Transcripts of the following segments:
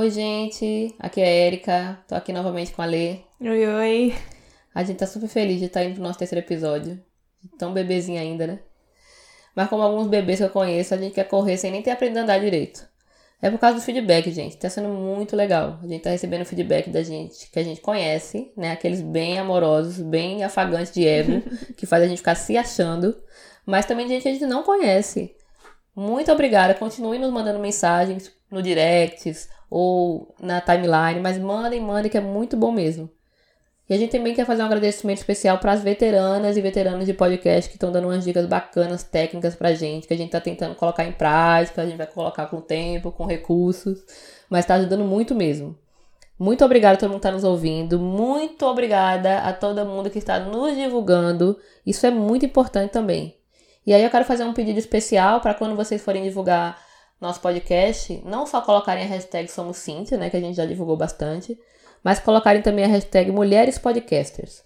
Oi, gente. Aqui é a Erika. Tô aqui novamente com a Lê. Oi, oi. A gente tá super feliz de estar indo pro nosso terceiro episódio. Tão bebezinho ainda, né? Mas como alguns bebês que eu conheço, a gente quer correr sem nem ter aprendido a andar direito. É por causa do feedback, gente. Tá sendo muito legal. A gente tá recebendo feedback da gente que a gente conhece, né? Aqueles bem amorosos, bem afagantes de ego, que faz a gente ficar se achando. Mas também de gente que a gente não conhece. Muito obrigada. Continue nos mandando mensagens no directs ou na timeline, mas mandem, mandem, que é muito bom mesmo. E a gente também quer fazer um agradecimento especial para as veteranas e veteranos de podcast que estão dando umas dicas bacanas, técnicas pra gente, que a gente tá tentando colocar em prática, a gente vai colocar com tempo, com recursos, mas tá ajudando muito mesmo. Muito obrigada a todo mundo que está nos ouvindo, muito obrigada a todo mundo que está nos divulgando, isso é muito importante também. E aí eu quero fazer um pedido especial para quando vocês forem divulgar nosso podcast, não só colocarem a hashtag Somos Cíntia, né, que a gente já divulgou bastante, mas colocarem também a hashtag Mulheres Podcasters.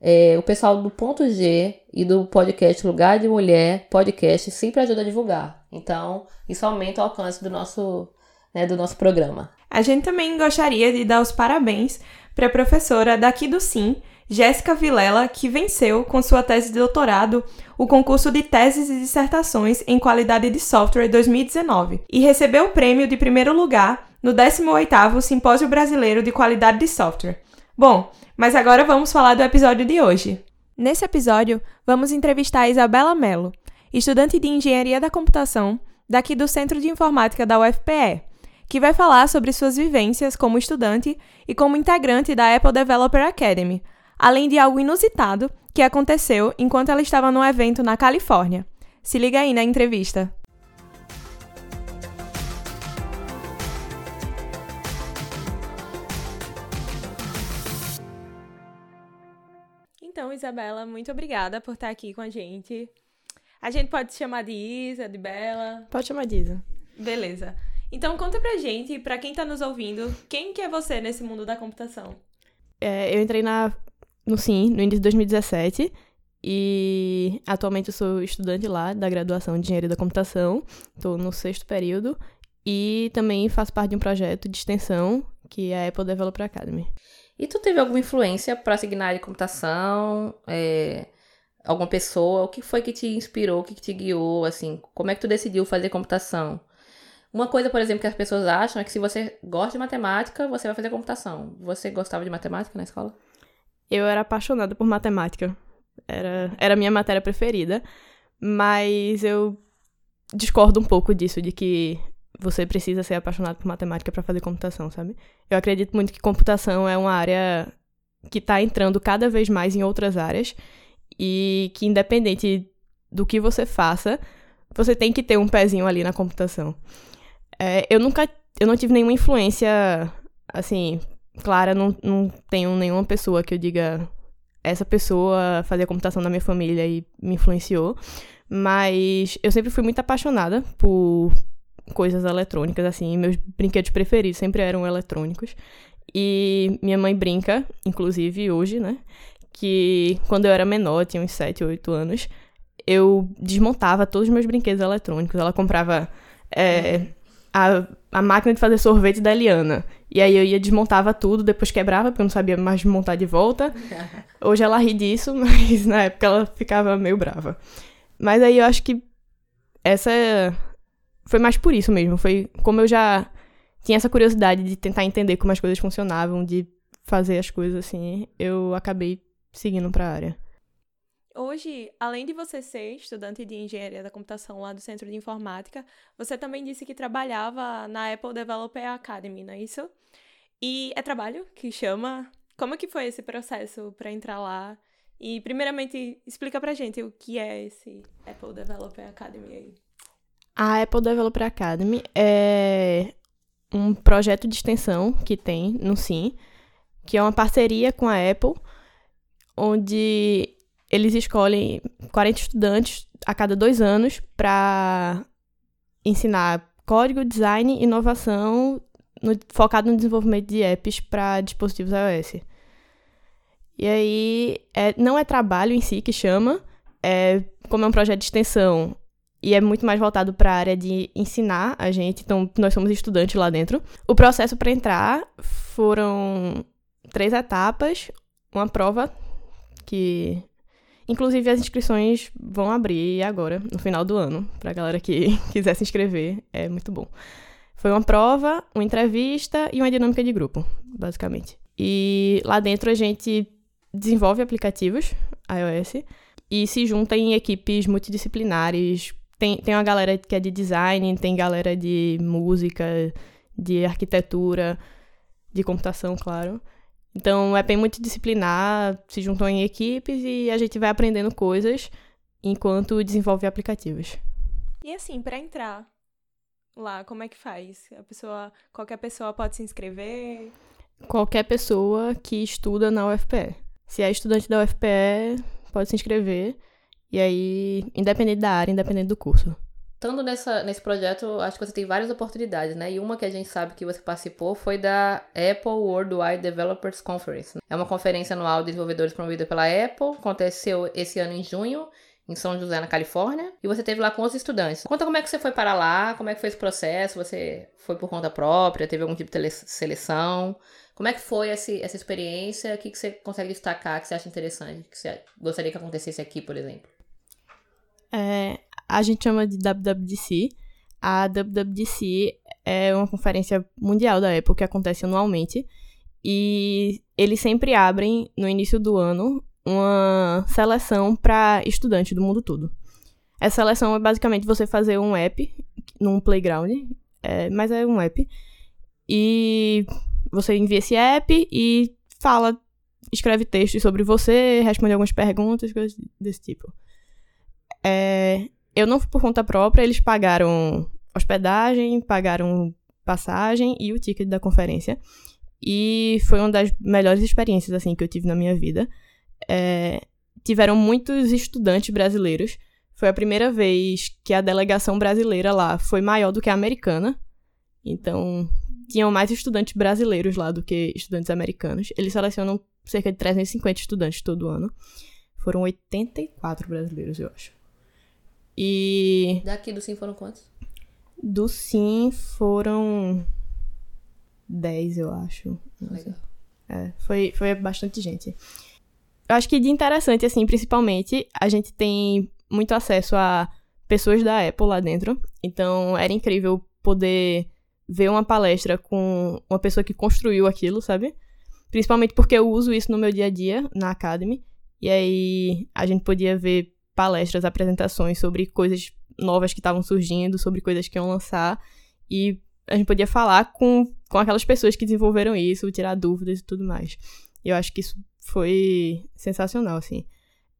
É, o pessoal do Ponto G e do podcast Lugar de Mulher Podcast sempre ajuda a divulgar. Então, isso aumenta o alcance do nosso, né, do nosso programa. A gente também gostaria de dar os parabéns para a professora daqui do Sim, Jéssica Vilela, que venceu com sua tese de doutorado o concurso de teses e dissertações em qualidade de software 2019 e recebeu o prêmio de primeiro lugar no 18º Simpósio Brasileiro de Qualidade de Software. Bom, mas agora vamos falar do episódio de hoje. Nesse episódio, vamos entrevistar a Isabela Mello, estudante de Engenharia da Computação daqui do Centro de Informática da UFPE, que vai falar sobre suas vivências como estudante e como integrante da Apple Developer Academy, além de algo inusitado que aconteceu enquanto ela estava num evento na Califórnia. Se liga aí na entrevista. Então, Isabela, muito obrigada por estar aqui com a gente. A gente pode te chamar de Isa, de Bela. Pode chamar de Isa. Beleza. Então conta pra gente, pra quem tá nos ouvindo, quem que é você nesse mundo da computação? É, eu entrei na, no SIM no início de 2017 e atualmente eu sou estudante lá da graduação de Engenharia da Computação. Estou no sexto período e também faço parte de um projeto de extensão que é a Apple Developer Academy. E tu teve alguma influência para seguir na área de computação? É, alguma pessoa? O que foi que te inspirou, o que, que te guiou? Assim, como é que tu decidiu fazer computação? Uma coisa, por exemplo, que as pessoas acham é que se você gosta de matemática, você vai fazer computação. Você gostava de matemática na escola? Eu era apaixonada por matemática. Era, era a minha matéria preferida. Mas eu discordo um pouco disso, de que você precisa ser apaixonado por matemática para fazer computação, sabe? Eu acredito muito que computação é uma área que está entrando cada vez mais em outras áreas e que independente do que você faça, você tem que ter um pezinho ali na computação. É, eu nunca, eu não tive nenhuma influência, assim, clara, não, não tenho nenhuma pessoa que eu diga essa pessoa fazia computação na minha família e me influenciou, mas eu sempre fui muito apaixonada por coisas eletrônicas, assim, meus brinquedos preferidos sempre eram eletrônicos. E minha mãe brinca, inclusive hoje, né, que quando eu era menor, tinha uns 7, 8 anos, eu desmontava todos os meus brinquedos eletrônicos. Ela comprava é, a, a máquina de fazer sorvete da Eliana. E aí eu ia desmontava tudo, depois quebrava, porque eu não sabia mais desmontar de volta. Hoje ela ri disso, mas na época ela ficava meio brava. Mas aí eu acho que essa foi mais por isso mesmo. Foi como eu já tinha essa curiosidade de tentar entender como as coisas funcionavam, de fazer as coisas assim, eu acabei seguindo para a área. Hoje, além de você ser estudante de engenharia da computação lá do Centro de Informática, você também disse que trabalhava na Apple Developer Academy, não é isso? E é trabalho que chama. Como que foi esse processo para entrar lá? E primeiramente, explica pra gente o que é esse Apple Developer Academy aí. A Apple Developer Academy é um projeto de extensão que tem no SIM que é uma parceria com a Apple, onde eles escolhem 40 estudantes a cada dois anos para ensinar código, design, inovação, no, focado no desenvolvimento de apps para dispositivos iOS. E aí, é, não é trabalho em si que chama, é, como é um projeto de extensão e é muito mais voltado para a área de ensinar a gente, então nós somos estudantes lá dentro. O processo para entrar foram três etapas, uma prova que inclusive as inscrições vão abrir agora, no final do ano, para a galera que quiser se inscrever, é muito bom. Foi uma prova, uma entrevista e uma dinâmica de grupo, basicamente. E lá dentro a gente desenvolve aplicativos iOS e se junta em equipes multidisciplinares. Tem, tem uma galera que é de design, tem galera de música, de arquitetura, de computação, claro. Então é bem multidisciplinar, se juntam em equipes e a gente vai aprendendo coisas enquanto desenvolve aplicativos. E assim, para entrar lá, como é que faz? A pessoa, qualquer pessoa pode se inscrever? Qualquer pessoa que estuda na UFPE. Se é estudante da UFPE, pode se inscrever. E aí, independente da área, independente do curso. Estando nessa, nesse projeto, acho que você tem várias oportunidades, né? E uma que a gente sabe que você participou foi da Apple Worldwide Developers Conference. É uma conferência anual de desenvolvedores promovida pela Apple. Aconteceu esse ano em junho, em São José, na Califórnia. E você teve lá com os estudantes. Conta como é que você foi para lá, como é que foi esse processo. Você foi por conta própria, teve algum tipo de seleção? Como é que foi essa, essa experiência? O que, que você consegue destacar, que você acha interessante, que você gostaria que acontecesse aqui, por exemplo? É, a gente chama de WWDC. A WWDC é uma conferência mundial da Apple que acontece anualmente. E eles sempre abrem, no início do ano, uma seleção para estudantes do mundo todo. Essa seleção é basicamente você fazer um app num playground, é, mas é um app. E você envia esse app e fala, escreve textos sobre você, responde algumas perguntas, coisas desse tipo. É, eu não fui por conta própria, eles pagaram hospedagem, pagaram passagem e o ticket da conferência. E foi uma das melhores experiências assim que eu tive na minha vida. É, tiveram muitos estudantes brasileiros. Foi a primeira vez que a delegação brasileira lá foi maior do que a americana. Então, tinham mais estudantes brasileiros lá do que estudantes americanos. Eles selecionam cerca de 350 estudantes todo ano. Foram 84 brasileiros, eu acho. E. Daqui do Sim foram quantos? Do Sim foram. 10, eu acho. Legal. É, foi, foi bastante gente. Eu acho que de interessante, assim, principalmente, a gente tem muito acesso a pessoas da Apple lá dentro. Então, era incrível poder ver uma palestra com uma pessoa que construiu aquilo, sabe? Principalmente porque eu uso isso no meu dia a dia na Academy. E aí a gente podia ver palestras, apresentações sobre coisas novas que estavam surgindo, sobre coisas que iam lançar. E a gente podia falar com, com aquelas pessoas que desenvolveram isso, tirar dúvidas e tudo mais. E eu acho que isso foi sensacional, assim.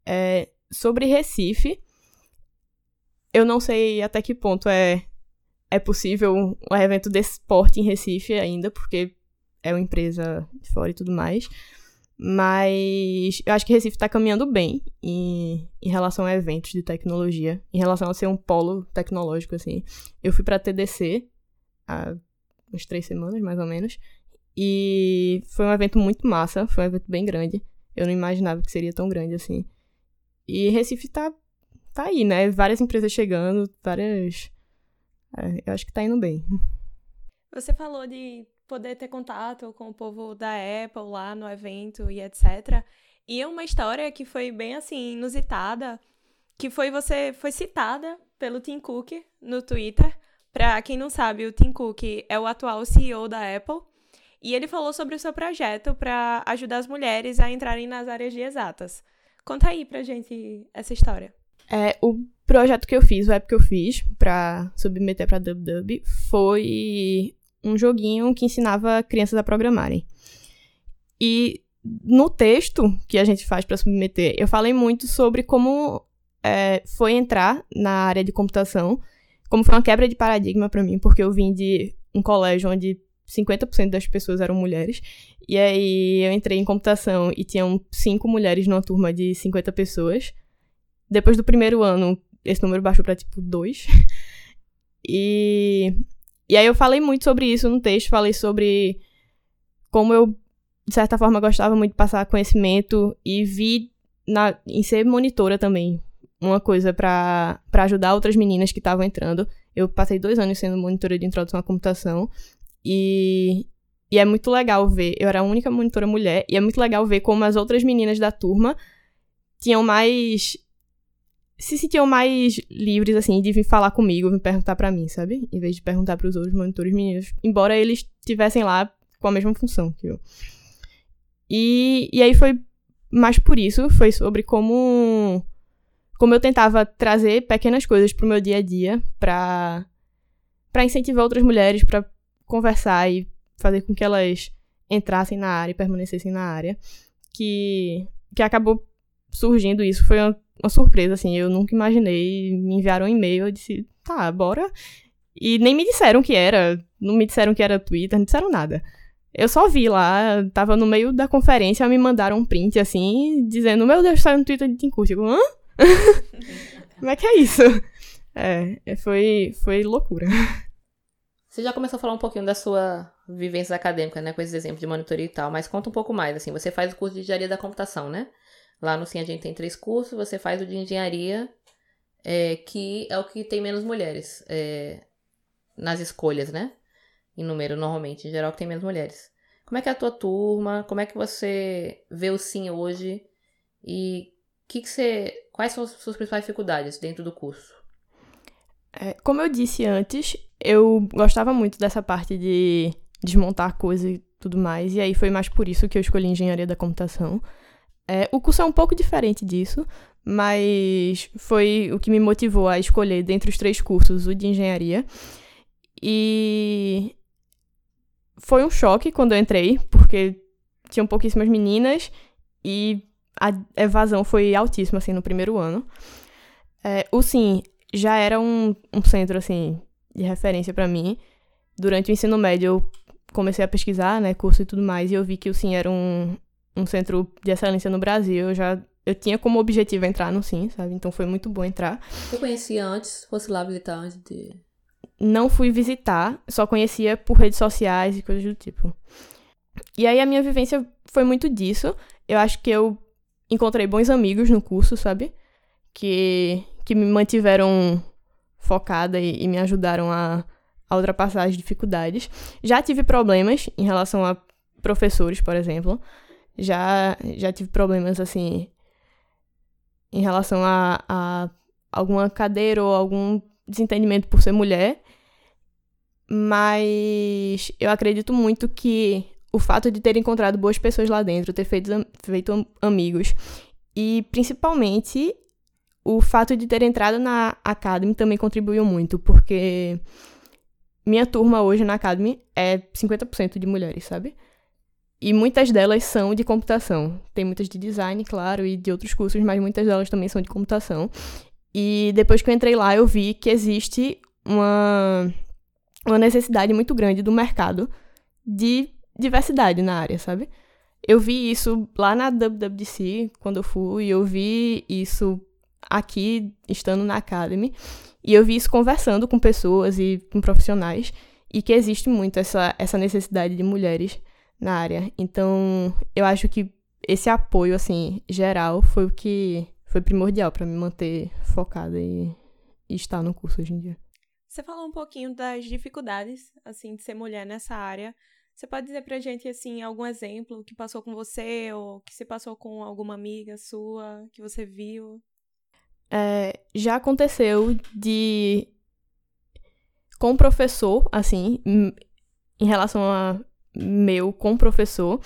É, sobre Recife, eu não sei até que ponto é é possível um evento desse porte em Recife ainda, porque é uma empresa de fora e tudo mais. Mas eu acho que Recife está caminhando bem em, em relação a eventos de tecnologia, em relação a ser um polo tecnológico, assim. Eu fui para TDC há umas três semanas, mais ou menos, e foi um evento muito massa, foi um evento bem grande. Eu não imaginava que seria tão grande assim. E Recife tá, tá aí, né? Várias empresas chegando, várias é, eu acho que tá indo bem. Você falou de poder ter contato com o povo da Apple lá no evento e etc. E é uma história que foi bem assim inusitada, que foi você foi citada pelo Tim Cook no Twitter. Para quem não sabe, o Tim Cook é o atual CEO da Apple. E ele falou sobre o seu projeto para ajudar as mulheres a entrarem nas áreas de exatas. Conta aí pra gente essa história. É, o projeto que eu fiz, o app que eu fiz pra submeter pra DubDub foi um joguinho que ensinava crianças a programarem. E no texto que a gente faz para submeter, eu falei muito sobre como é, foi entrar na área de computação, como foi uma quebra de paradigma para mim, porque eu vim de um colégio onde 50% das pessoas eram mulheres. E aí eu entrei em computação e tinham cinco mulheres numa turma de 50 pessoas. Depois do primeiro ano, esse número baixou para tipo dois. E, e aí eu falei muito sobre isso no texto, falei sobre como eu, de certa forma, gostava muito de passar conhecimento e vi na, em ser monitora também uma coisa para ajudar outras meninas que estavam entrando. Eu passei dois anos sendo monitora de introdução à computação e, e é muito legal ver. Eu era a única monitora mulher e é muito legal ver como as outras meninas da turma tinham mais se sentiam mais livres, assim, de vir falar comigo, vir perguntar para mim, sabe? Em vez de perguntar para os outros monitores meninos. Embora eles estivessem lá com a mesma função que eu. E, e aí foi mais por isso, foi sobre como como eu tentava trazer pequenas coisas pro meu dia a dia para para incentivar outras mulheres para conversar e fazer com que elas entrassem na área e permanecessem na área, que que acabou surgindo isso foi uma uma surpresa, assim. Eu nunca imaginei. Me enviaram um e-mail, eu disse, tá, bora. E nem me disseram que era. Não me disseram que era Twitter, não disseram nada. Eu só vi lá, tava no meio da conferência, me mandaram um print, assim, dizendo, meu Deus, saiu no Twitter de Tincurso. Eu, hã? Como é que é isso? É, é, foi, foi loucura. Você já começou a falar um pouquinho da sua vivência acadêmica, né, com esses exemplos de monitoria e tal, mas conta um pouco mais, assim, você faz o curso de engenharia da computação, né? Lá no Sim a gente tem três cursos, você faz o de engenharia, é, que é o que tem menos mulheres é, nas escolhas, né? Em número, normalmente, em geral, que tem menos mulheres. Como é que é a tua turma? Como é que você vê o Sim hoje? E que que você, quais são as suas principais dificuldades dentro do curso? É, como eu disse antes, eu gostava muito dessa parte de desmontar coisas e tudo mais, e aí foi mais por isso que eu escolhi engenharia da computação. É, o curso é um pouco diferente disso, mas foi o que me motivou a escolher dentre os três cursos o de engenharia. E foi um choque quando eu entrei, porque tinham pouquíssimas meninas e a evasão foi altíssima, assim, no primeiro ano. É, o Sim já era um, um centro, assim, de referência para mim. Durante o ensino médio eu comecei a pesquisar, né, curso e tudo mais, e eu vi que o Sim era um, um centro de excelência no Brasil. Eu já eu tinha como objetivo entrar no Sim, sabe? Então foi muito bom entrar. Eu conhecia antes, fosse lá visitar antes de. Não fui visitar, só conhecia por redes sociais e coisas do tipo. E aí a minha vivência foi muito disso. Eu acho que eu encontrei bons amigos no curso, sabe? Que, que me mantiveram focada e, e me ajudaram a, a ultrapassar as dificuldades. Já tive problemas em relação a professores, por exemplo já, já tive problemas assim em relação a, a alguma cadeira ou algum desentendimento por ser mulher. Mas eu acredito muito que o fato de ter encontrado boas pessoas lá dentro, ter feito, feito amigos, e principalmente o fato de ter entrado na Academy também contribuiu muito, porque minha turma hoje na Academy é 50% de mulheres, sabe? E muitas delas são de computação. Tem muitas de design, claro, e de outros cursos, mas muitas delas também são de computação. E depois que eu entrei lá, eu vi que existe uma, uma necessidade muito grande do mercado de diversidade na área, sabe? Eu vi isso lá na WWDC, quando eu fui, eu vi isso aqui, estando na Academy, e eu vi isso conversando com pessoas e com profissionais, e que existe muito essa, essa necessidade de mulheres na área. Então, eu acho que esse apoio, assim, geral, foi o que foi primordial para me manter focada e, e estar no curso hoje em dia. Você falou um pouquinho das dificuldades, assim, de ser mulher nessa área. Você pode dizer pra gente, assim, algum exemplo que passou com você ou que se passou com alguma amiga sua, que você viu? É, já aconteceu de... Com o professor, assim, em relação a meu com o professor,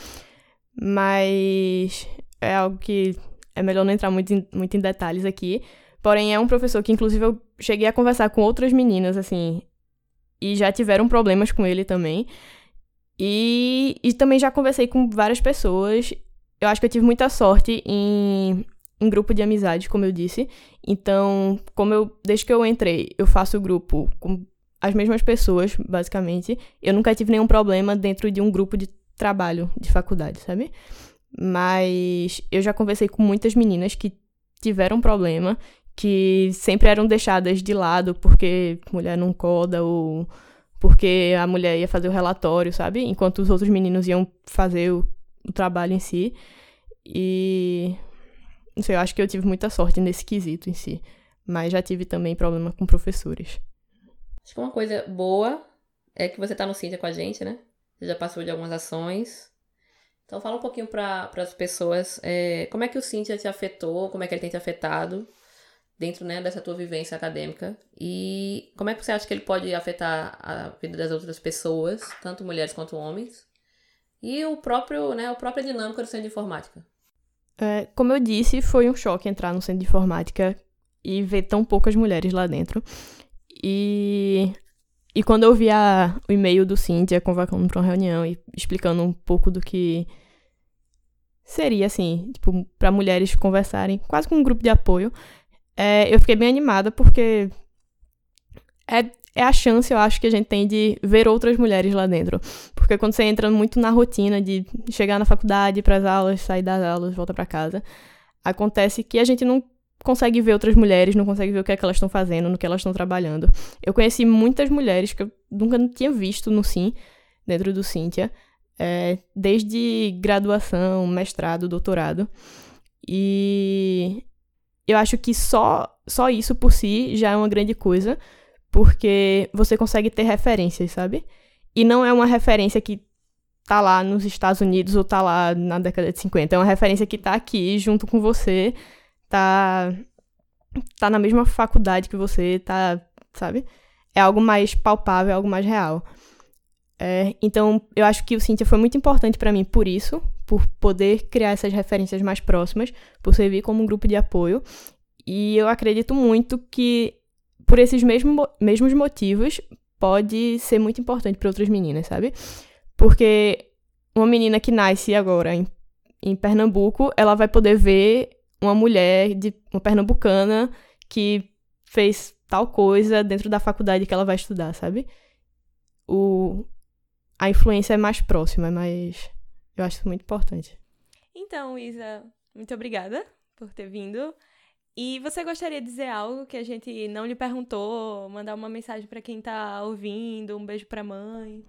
mas é algo que é melhor não entrar muito em, muito em detalhes aqui. Porém, é um professor que, inclusive, eu cheguei a conversar com outras meninas, assim, e já tiveram problemas com ele também. E, e também já conversei com várias pessoas. Eu acho que eu tive muita sorte em, em grupo de amizade, como eu disse. Então, como eu, desde que eu entrei, eu faço grupo com as mesmas pessoas, basicamente. Eu nunca tive nenhum problema dentro de um grupo de trabalho de faculdade, sabe? Mas eu já conversei com muitas meninas que tiveram problema, que sempre eram deixadas de lado porque mulher não coda ou porque a mulher ia fazer o relatório, sabe? Enquanto os outros meninos iam fazer o, o trabalho em si. E não sei, eu acho que eu tive muita sorte nesse quesito em si. Mas já tive também problema com professores. Acho que uma coisa boa é que você tá no Cintia com a gente, né? Você já passou de algumas ações. Então fala um pouquinho para as pessoas é, como é que o Cintia te afetou, como é que ele tem te afetado dentro né, dessa tua vivência acadêmica e como é que você acha que ele pode afetar a vida das outras pessoas, tanto mulheres quanto homens, e o próprio, né, a própria dinâmica do centro de informática. É, como eu disse, foi um choque entrar no centro de informática e ver tão poucas mulheres lá dentro. E, e quando eu vi a, o e-mail do Cíntia convocando para uma reunião e explicando um pouco do que seria, assim, tipo, para mulheres conversarem, quase com um grupo de apoio, é, eu fiquei bem animada porque é, é a chance, eu acho, que a gente tem de ver outras mulheres lá dentro. Porque quando você entra muito na rotina de chegar na faculdade, para as aulas, sair das aulas, voltar para casa, acontece que a gente não consegue ver outras mulheres, não consegue ver o que é que elas estão fazendo, no que elas estão trabalhando. Eu conheci muitas mulheres que eu nunca tinha visto no Sim, dentro do Cíntia, é, desde graduação, mestrado, doutorado. E eu acho que só, só isso por si já é uma grande coisa, porque você consegue ter referências, sabe? E não é uma referência que tá lá nos Estados Unidos ou tá lá na década de 50. É uma referência que tá aqui junto com você, tá tá na mesma faculdade que você, tá, sabe? É algo mais palpável, é algo mais real. É, então, eu acho que o Cintia foi muito importante para mim por isso, por poder criar essas referências mais próximas, por servir como um grupo de apoio. E eu acredito muito que, por esses mesmo, mesmos motivos, pode ser muito importante para outras meninas, sabe? Porque uma menina que nasce agora em, em Pernambuco, ela vai poder ver uma mulher, de uma pernambucana, que fez tal coisa dentro da faculdade que ela vai estudar, sabe? O, a influência é mais próxima, mais. Eu acho isso muito importante. Então, Isa, muito obrigada por ter vindo. E você gostaria de dizer algo que a gente não lhe perguntou? Mandar uma mensagem para quem tá ouvindo? Um beijo pra mãe?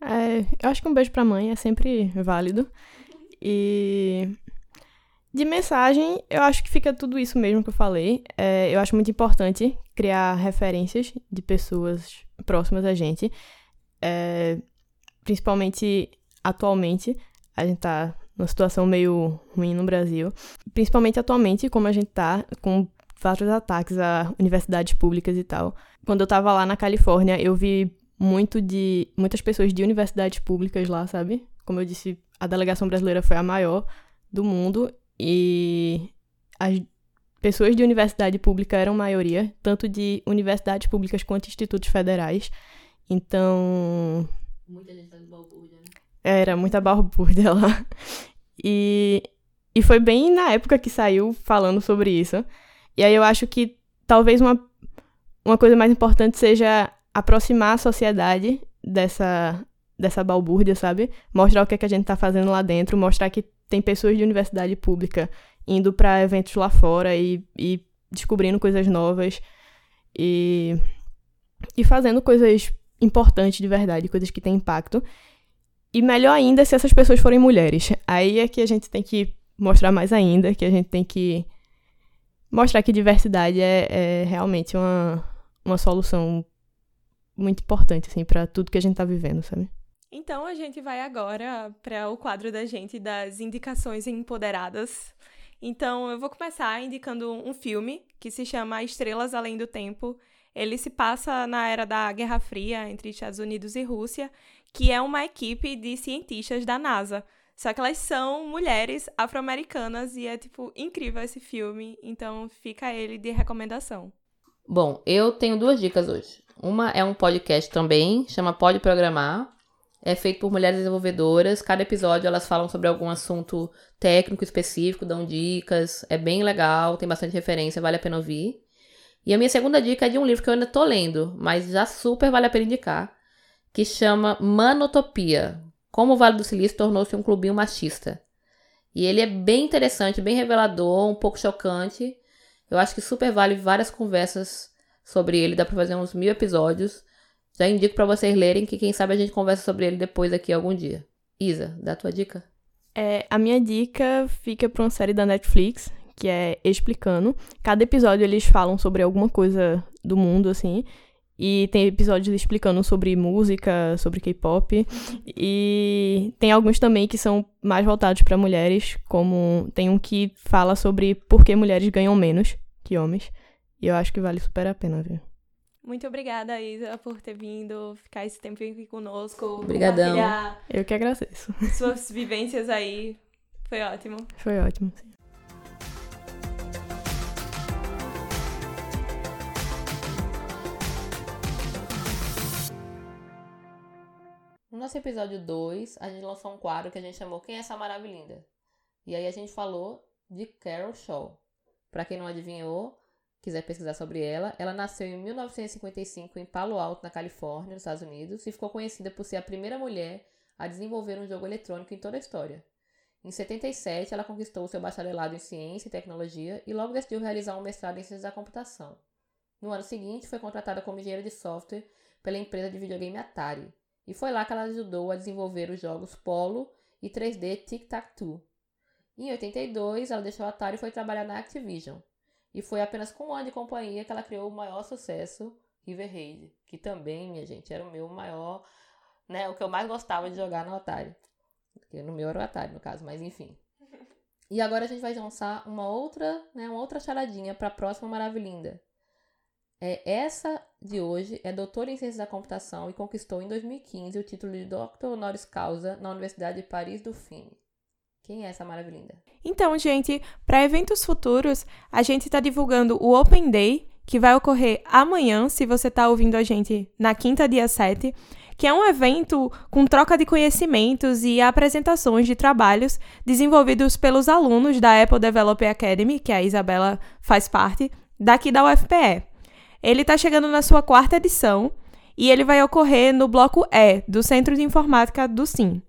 É, eu acho que um beijo pra mãe é sempre válido. E. De mensagem, eu acho que fica tudo isso mesmo que eu falei. É, eu acho muito importante criar referências de pessoas próximas a gente. É, principalmente atualmente, a gente tá numa situação meio ruim no Brasil. Principalmente atualmente, como a gente tá com vários ataques a universidades públicas e tal. Quando eu tava lá na Califórnia, eu vi muito de muitas pessoas de universidades públicas lá, sabe? Como eu disse, a delegação brasileira foi a maior do mundo e as pessoas de universidade pública eram maioria, tanto de universidades públicas quanto institutos federais. Então, Muita gente fazendo balbúrdia, né? Era muita balbúrdia lá. E, e foi bem na época que saiu falando sobre isso. E aí eu acho que talvez uma, uma coisa mais importante seja aproximar a sociedade dessa, dessa balbúrdia, sabe? Mostrar o que, é que a gente tá fazendo lá dentro, mostrar que tem pessoas de universidade pública indo para eventos lá fora e, e descobrindo coisas novas e, e fazendo coisas importantes de verdade, coisas que têm impacto. E melhor ainda se essas pessoas forem mulheres. Aí é que a gente tem que mostrar mais ainda, que a gente tem que mostrar que diversidade é, é realmente uma, uma solução muito importante, assim, para tudo que a gente tá vivendo, sabe? Então a gente vai agora para o quadro da gente das indicações empoderadas. Então eu vou começar indicando um filme que se chama Estrelas Além do Tempo, ele se passa na era da Guerra Fria entre Estados Unidos e Rússia, que é uma equipe de cientistas da NASA. Só que elas são mulheres afro-americanas e é, tipo, incrível esse filme. Então fica ele de recomendação. Bom, eu tenho duas dicas hoje. Uma é um podcast também, chama Pode Programar. É feito por mulheres desenvolvedoras. Cada episódio elas falam sobre algum assunto técnico específico, dão dicas. É bem legal, tem bastante referência, vale a pena ouvir. E a minha segunda dica é de um livro que eu ainda tô lendo, mas já super vale a pena indicar, que chama Manotopia. Como o Vale do Silício tornou-se um clubinho machista. E ele é bem interessante, bem revelador, um pouco chocante. Eu acho que super vale várias conversas sobre ele, dá pra fazer uns mil episódios. Já indico para vocês lerem, que quem sabe a gente conversa sobre ele depois aqui algum dia. Isa, dá a tua dica? É, a minha dica fica pra uma série da Netflix, que é Explicando. Cada episódio eles falam sobre alguma coisa do mundo, assim. E tem episódios explicando sobre música, sobre K-pop. E tem alguns também que são mais voltados para mulheres, como tem um que fala sobre por que mulheres ganham menos que homens. E eu acho que vale super a pena ver. Muito obrigada, Isa, por ter vindo, ficar esse tempo aqui conosco. Obrigadão. Eu que agradeço. Suas vivências aí. Foi ótimo. Foi ótimo. Sim. No nosso episódio 2, a gente lançou um quadro que a gente chamou Quem é essa Maravilhinda? E aí a gente falou de Carol Shaw. Para quem não adivinhou, quiser pesquisar sobre ela, ela nasceu em 1955 em Palo Alto, na Califórnia, nos Estados Unidos, e ficou conhecida por ser a primeira mulher a desenvolver um jogo eletrônico em toda a história. Em 77, ela conquistou seu bacharelado em Ciência e Tecnologia e logo decidiu realizar um mestrado em Ciências da Computação. No ano seguinte, foi contratada como engenheira de software pela empresa de videogame Atari, e foi lá que ela ajudou a desenvolver os jogos Polo e 3D Tic Tac Toe. Em 82, ela deixou a Atari e foi trabalhar na Activision. E foi apenas com ano de companhia que ela criou o maior sucesso, River Raid, que também, minha gente, era o meu maior, né, o que eu mais gostava de jogar no Atari. Porque no meu era o Atari, no caso, mas enfim. E agora a gente vai lançar uma outra, né, uma outra charadinha para a próxima Maravilhinda. É, essa de hoje é doutora em Ciências da Computação e conquistou em 2015 o título de Doctor Honoris Causa na Universidade de Paris Dauphine. Quem é essa maravilhinda? Então, gente, para eventos futuros, a gente está divulgando o Open Day, que vai ocorrer amanhã, se você está ouvindo a gente na quinta, dia 7, que é um evento com troca de conhecimentos e apresentações de trabalhos desenvolvidos pelos alunos da Apple Developer Academy, que a Isabela faz parte, daqui da UFPE. Ele está chegando na sua quarta edição e ele vai ocorrer no bloco E do Centro de Informática do SIM.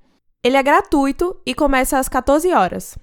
Ele é gratuito e começa às 14 horas.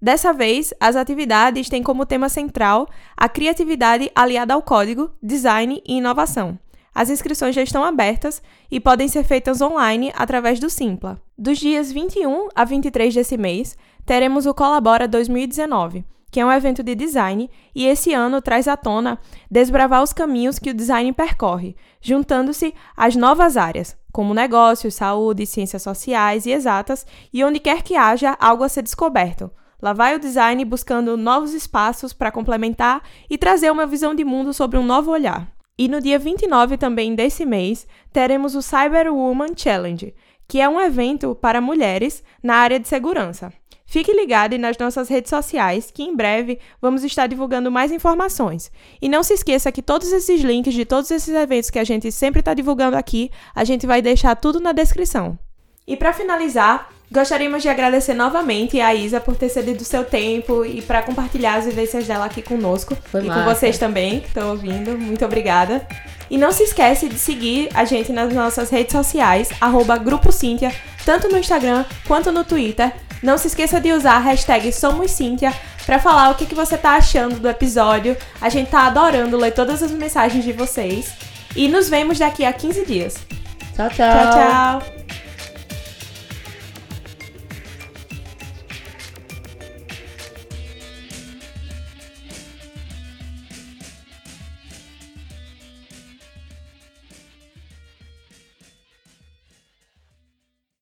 Dessa vez, as atividades têm como tema central a criatividade aliada ao código, design e inovação. As inscrições já estão abertas e podem ser feitas online através do Simpla. Dos dias 21 a 23 desse mês, teremos o Colabora 2019, que é um evento de design e esse ano traz à tona desbravar os caminhos que o design percorre, juntando-se às novas áreas, como negócios, saúde, ciências sociais e exatas, e onde quer que haja algo a ser descoberto. Lá vai o design buscando novos espaços para complementar e trazer uma visão de mundo sobre um novo olhar. E no dia 29 também desse mês, teremos o Cyber Woman Challenge, que é um evento para mulheres na área de segurança. Fique ligado nas nossas redes sociais, que em breve vamos estar divulgando mais informações. E não se esqueça que todos esses links de todos esses eventos que a gente sempre está divulgando aqui, a gente vai deixar tudo na descrição. E para finalizar, gostaríamos de agradecer novamente a Isa por ter cedido seu tempo e para compartilhar as vivências dela aqui conosco Foi e massa. com vocês também que estão ouvindo. Muito obrigada. E não se esquece de seguir a gente nas nossas redes sociais, arroba Grupo Cíntia, tanto no Instagram quanto no Twitter. Não se esqueça de usar a hashtag SomosCíntia para falar o que, que você tá achando do episódio. A gente tá adorando ler todas as mensagens de vocês. E nos vemos daqui a 15 dias. Tchau, Tchau, tchau!